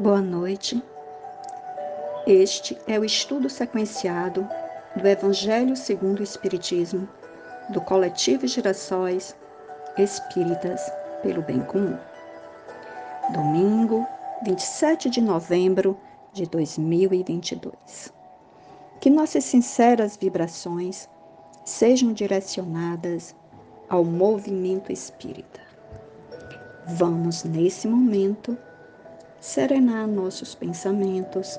Boa noite. Este é o estudo sequenciado do Evangelho segundo o Espiritismo, do Coletivo Girassóis Espíritas pelo Bem Comum. Domingo, 27 de novembro de 2022. Que nossas sinceras vibrações sejam direcionadas ao movimento espírita. Vamos, nesse momento, serenar nossos pensamentos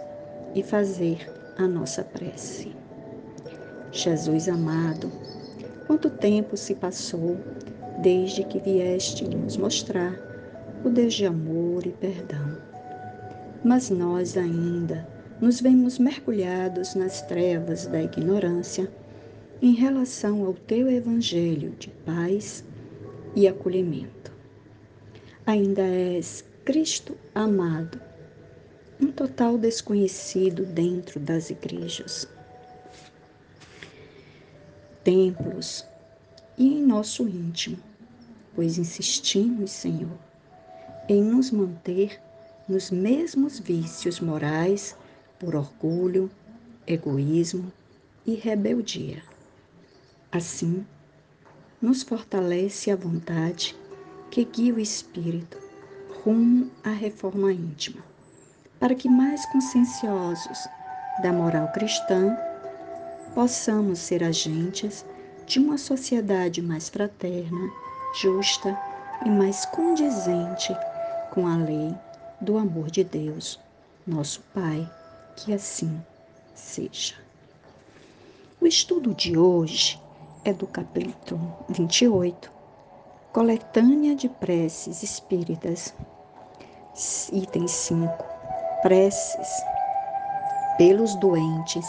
e fazer a nossa prece. Jesus amado, quanto tempo se passou desde que vieste nos mostrar o Deus de amor e perdão. Mas nós ainda nos vemos mergulhados nas trevas da ignorância em relação ao teu evangelho de paz e acolhimento. Ainda és Cristo amado, um total desconhecido dentro das igrejas, templos e em nosso íntimo, pois insistimos, Senhor, em nos manter nos mesmos vícios morais por orgulho, egoísmo e rebeldia. Assim, nos fortalece a vontade que guia o espírito rumo à reforma íntima, para que mais conscienciosos da moral cristã possamos ser agentes de uma sociedade mais fraterna, justa e mais condizente com a lei do amor de Deus, nosso Pai, que assim seja. O estudo de hoje é do capítulo 28 Coletânea de preces espíritas. Item 5. Preces pelos doentes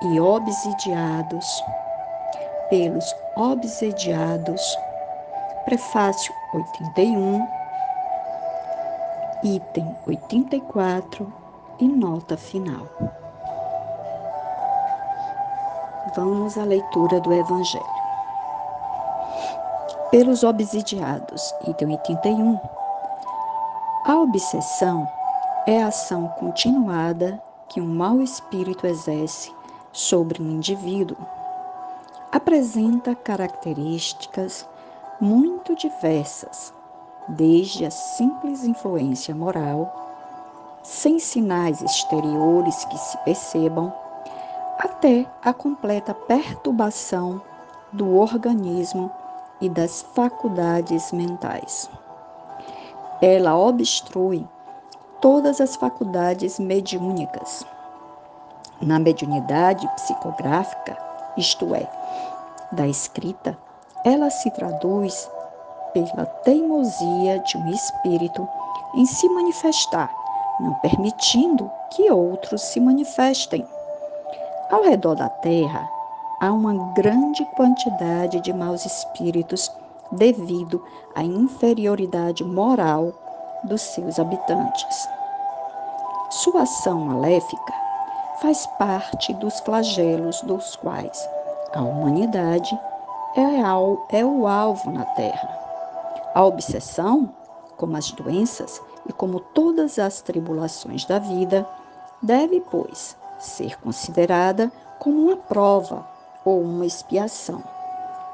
e obsidiados. Pelos obsidiados. Prefácio 81. Item 84 e nota final. Vamos à leitura do Evangelho pelos obsidiados. Item 81. A obsessão é a ação continuada que um mau espírito exerce sobre um indivíduo. Apresenta características muito diversas, desde a simples influência moral, sem sinais exteriores que se percebam, até a completa perturbação do organismo e das faculdades mentais. Ela obstrui todas as faculdades mediúnicas. Na mediunidade psicográfica, isto é, da escrita, ela se traduz pela teimosia de um espírito em se manifestar, não permitindo que outros se manifestem. Ao redor da terra, há uma grande quantidade de maus espíritos devido à inferioridade moral dos seus habitantes. Sua ação maléfica faz parte dos flagelos dos quais a humanidade é, é o alvo na Terra. A obsessão, como as doenças e como todas as tribulações da vida, deve, pois, ser considerada como uma prova ou uma expiação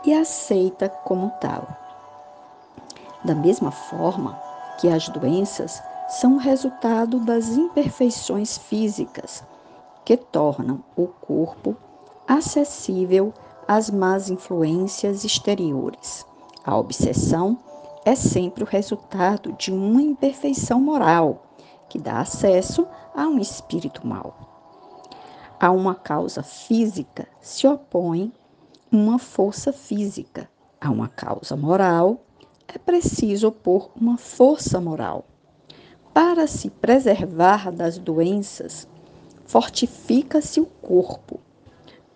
e aceita como tal. Da mesma forma que as doenças são resultado das imperfeições físicas que tornam o corpo acessível às más influências exteriores. A obsessão é sempre o resultado de uma imperfeição moral que dá acesso a um espírito mau a uma causa física se opõe uma força física. A uma causa moral é preciso opor uma força moral. Para se preservar das doenças, fortifica-se o corpo.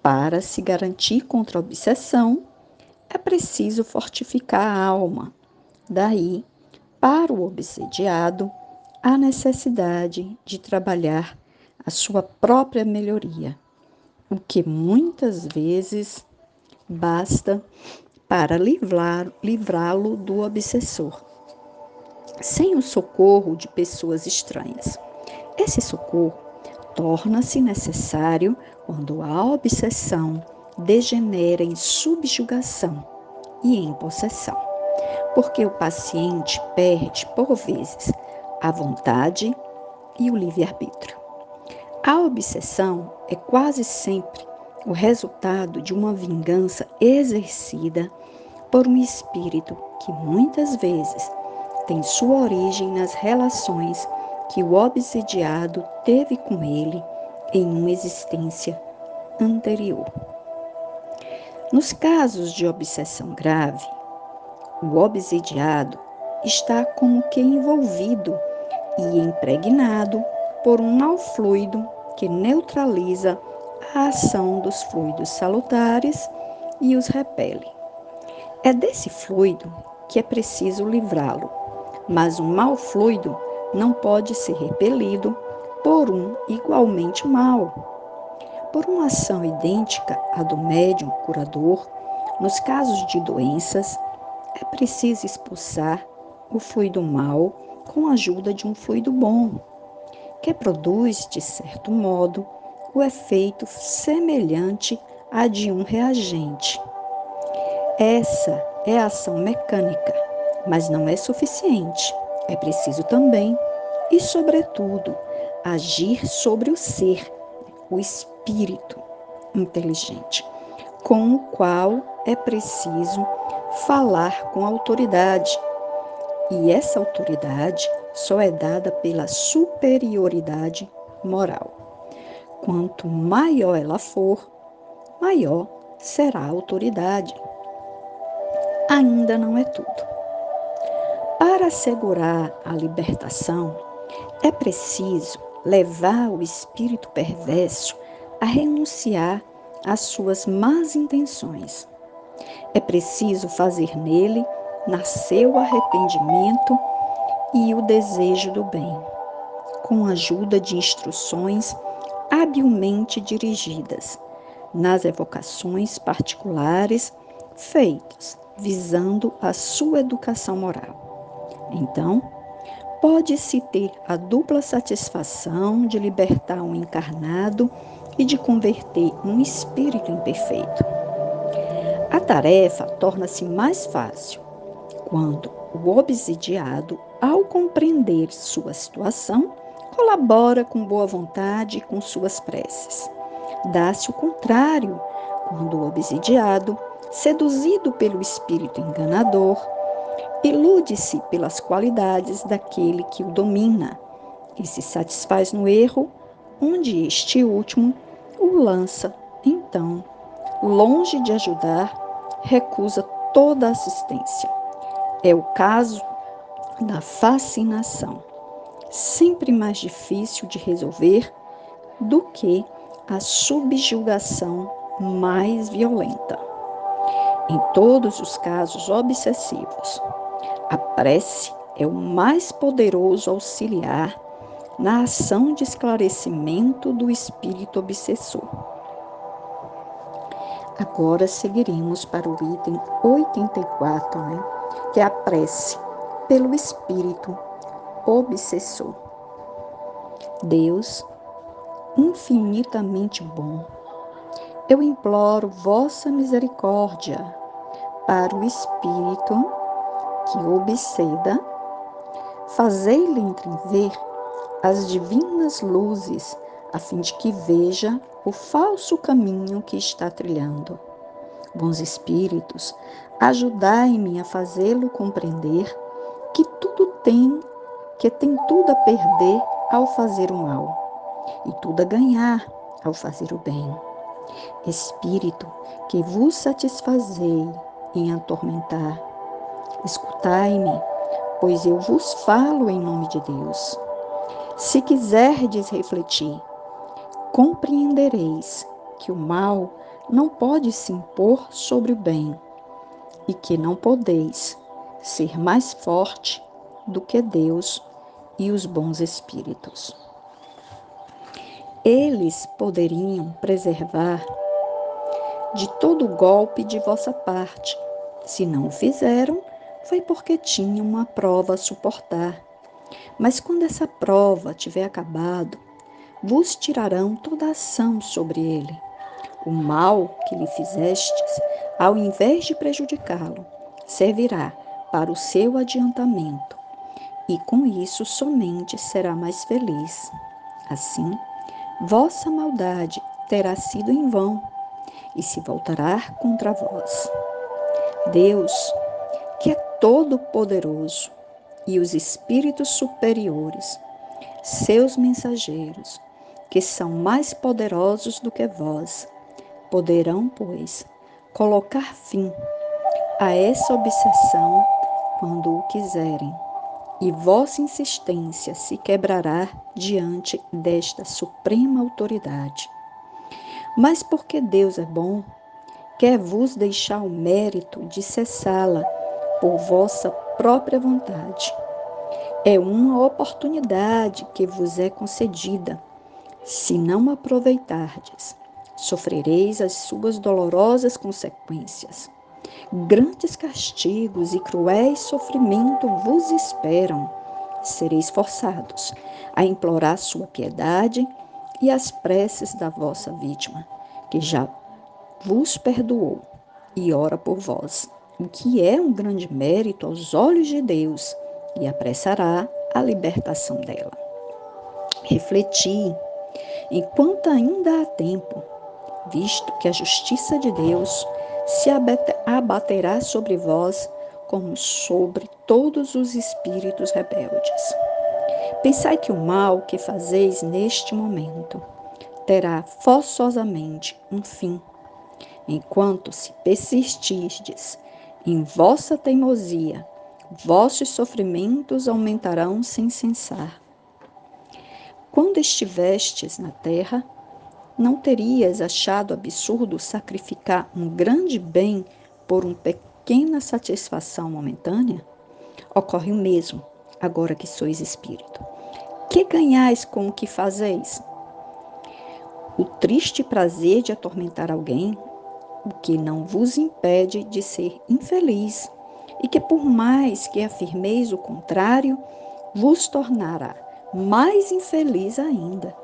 Para se garantir contra a obsessão, é preciso fortificar a alma. Daí, para o obsediado, a necessidade de trabalhar a sua própria melhoria, o que muitas vezes basta para livrá-lo do obsessor, sem o socorro de pessoas estranhas. Esse socorro torna-se necessário quando a obsessão degenera em subjugação e em possessão, porque o paciente perde, por vezes, a vontade e o livre-arbítrio. A obsessão é quase sempre o resultado de uma vingança exercida por um espírito que muitas vezes tem sua origem nas relações que o obsidiado teve com ele em uma existência anterior. Nos casos de obsessão grave, o obsidiado está como que envolvido e impregnado por um mau fluido que neutraliza a ação dos fluidos salutares e os repele. É desse fluido que é preciso livrá-lo, mas um mau fluido não pode ser repelido por um igualmente mau. Por uma ação idêntica à do médium curador, nos casos de doenças, é preciso expulsar o fluido mau com a ajuda de um fluido bom, que produz, de certo modo, o efeito semelhante a de um reagente. Essa é a ação mecânica, mas não é suficiente. É preciso também e, sobretudo, agir sobre o ser, o espírito inteligente, com o qual é preciso falar com autoridade. E essa autoridade só é dada pela superioridade moral. Quanto maior ela for, maior será a autoridade. Ainda não é tudo. Para assegurar a libertação, é preciso levar o espírito perverso a renunciar às suas más intenções. É preciso fazer nele nascer o arrependimento e o desejo do bem, com a ajuda de instruções habilmente dirigidas nas evocações particulares feitas visando a sua educação moral. Então, pode-se ter a dupla satisfação de libertar um encarnado e de converter um espírito imperfeito. A tarefa torna-se mais fácil quando o obsidiado, ao compreender sua situação, colabora com boa vontade com suas preces. Dá-se o contrário quando o obsidiado, seduzido pelo espírito enganador, ilude-se pelas qualidades daquele que o domina e se satisfaz no erro, onde este último o lança. Então, longe de ajudar, recusa toda assistência. É o caso da fascinação, sempre mais difícil de resolver do que a subjugação mais violenta. Em todos os casos obsessivos, a prece é o mais poderoso auxiliar na ação de esclarecimento do espírito obsessor. Agora seguiremos para o item 84, né, que é a prece pelo espírito obsessor. Deus, infinitamente bom, eu imploro vossa misericórdia para o espírito que obseda, fazei-lhe entrever as divinas luzes, a fim de que veja o falso caminho que está trilhando. Bons espíritos, ajudai-me a fazê-lo compreender que tudo tem, que tem tudo a perder ao fazer o mal e tudo a ganhar ao fazer o bem. Espírito, que vos satisfazei em atormentar Escutai-me, pois eu vos falo em nome de Deus. Se quiserdes refletir, compreendereis que o mal não pode se impor sobre o bem e que não podeis ser mais forte do que Deus e os bons espíritos. Eles poderiam preservar de todo golpe de vossa parte. Se não o fizeram, foi porque tinha uma prova a suportar Mas quando essa prova tiver acabado, vos tirarão toda ação sobre ele. O mal que lhe fizestes, ao invés de prejudicá-lo, servirá para o seu adiantamento, e com isso somente será mais feliz. Assim, vossa maldade terá sido em vão e se voltará contra vós. Deus, que é todo-poderoso, e os espíritos superiores, seus mensageiros, que são mais poderosos do que vós, poderão, pois, colocar fim a essa obsessão quando o quiserem, e vossa insistência se quebrará diante desta suprema autoridade. Mas porque Deus é bom, quer vos deixar o mérito de cessá-la por vossa própria vontade. É uma oportunidade que vos é concedida. Se não aproveitardes, sofrereis as suas dolorosas consequências. Grandes castigos e cruéis sofrimentos vos esperam. Sereis forçados a implorar sua piedade e as preces da vossa vítima, que já vos perdoou e ora por vós o que é um grande mérito aos olhos de Deus e apressará a libertação dela. Refleti, enquanto ainda há tempo, visto que a justiça de Deus se abaterá sobre vós como sobre todos os espíritos rebeldes. Pensai que o mal que fazeis neste momento terá forçosamente um fim, enquanto se persistirdes em vossa teimosia, vossos sofrimentos aumentarão sem cessar. Quando estivestes na terra, não terias achado absurdo sacrificar um grande bem por uma pequena satisfação momentânea? Ocorre o mesmo, agora que sois espírito. Que ganhais com o que fazeis? O triste prazer de atormentar alguém o que não vos impede de ser infeliz, e que por mais que afirmeis o contrário, vos tornará mais infeliz ainda.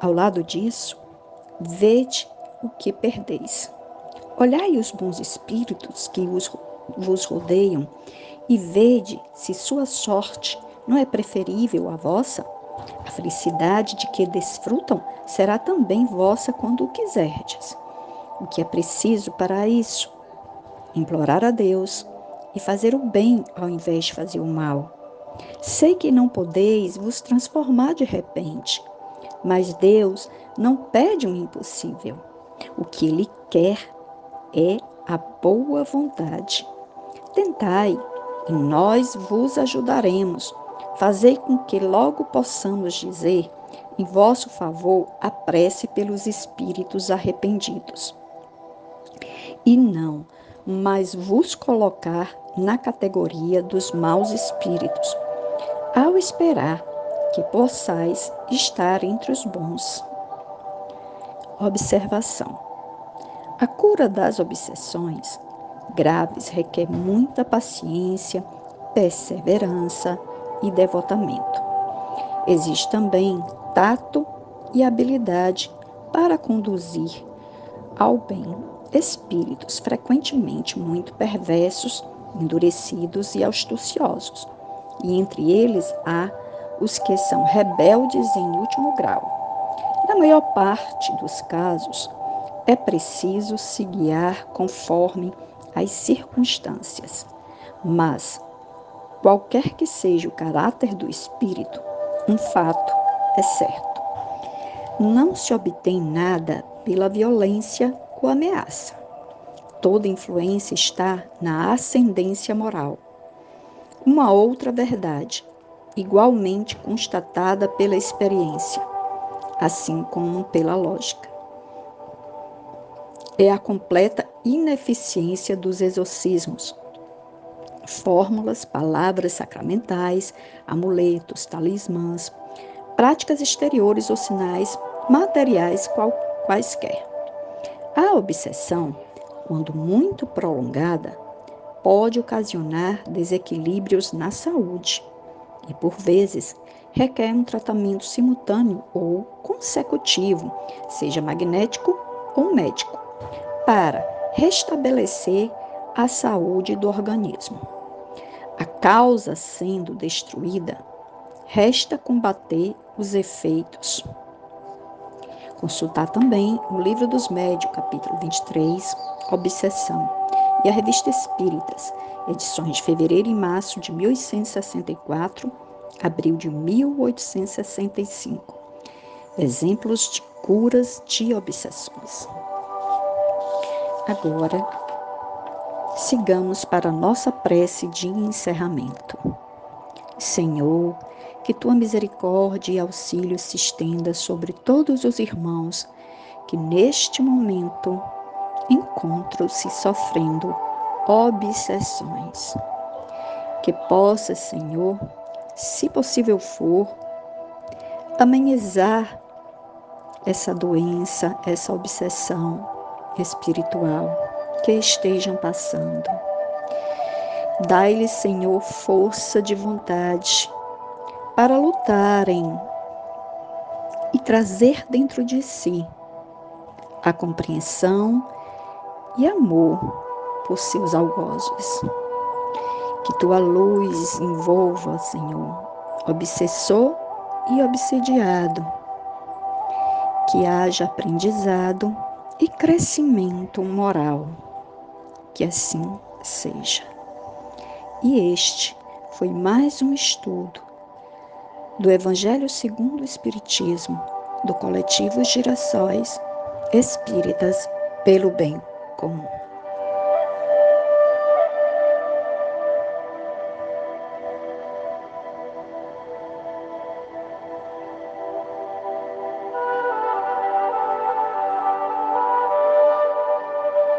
Ao lado disso, vede o que perdeis. Olhai os bons espíritos que os, vos rodeiam e vede se sua sorte não é preferível à vossa. A felicidade de que desfrutam será também vossa quando o quiserdes. O que é preciso para isso? Implorar a Deus e fazer o bem ao invés de fazer o mal. Sei que não podeis vos transformar de repente, mas Deus não pede um impossível. O que Ele quer é a boa vontade. Tentai, e nós vos ajudaremos. Fazei com que logo possamos dizer em vosso favor a prece pelos espíritos arrependidos e não, mas vos colocar na categoria dos maus espíritos, ao esperar que possais estar entre os bons. Observação: A cura das obsessões graves requer muita paciência, perseverança e devotamento. Existe também tato e habilidade para conduzir ao bem espíritos frequentemente muito perversos, endurecidos e astuciosos, e entre eles há os que são rebeldes em último grau. Na maior parte dos casos, é preciso se guiar conforme as circunstâncias, mas, qualquer que seja o caráter do espírito, um fato é certo. Não se obtém nada pela violência ou ameaça. Toda influência está na ascendência moral. Uma outra verdade, igualmente constatada pela experiência, assim como pela lógica, é a completa ineficiência dos exorcismos. Fórmulas, palavras sacramentais, amuletos, talismãs, práticas exteriores ou sinais materiais qual, quaisquer. A obsessão, quando muito prolongada, pode ocasionar desequilíbrios na saúde e, por vezes, requer um tratamento simultâneo ou consecutivo, seja magnético ou médico, para restabelecer a saúde do organismo. A causa sendo destruída, resta combater os efeitos. Consultar também o Livro dos Médios, capítulo 23, Obsessão, e a Revista Espíritas, edições de fevereiro e março de 1864, abril de 1865. Exemplos de curas de obsessões. Agora, sigamos para a nossa prece de encerramento. Senhor, que tua misericórdia e auxílio se estenda sobre todos os irmãos que neste momento encontram-se sofrendo obsessões. Que possa, Senhor, se possível for, amenizar essa doença, essa obsessão espiritual que estejam passando. Dai-lhes, Senhor, força de vontade para lutarem e trazer dentro de si a compreensão e amor por seus algozes. Que tua luz envolva, Senhor, obsessor e obsediado. Que haja aprendizado e crescimento moral. Que assim seja. E este foi mais um estudo do Evangelho segundo o Espiritismo, do coletivo Girassóis Espíritas pelo Bem Comum.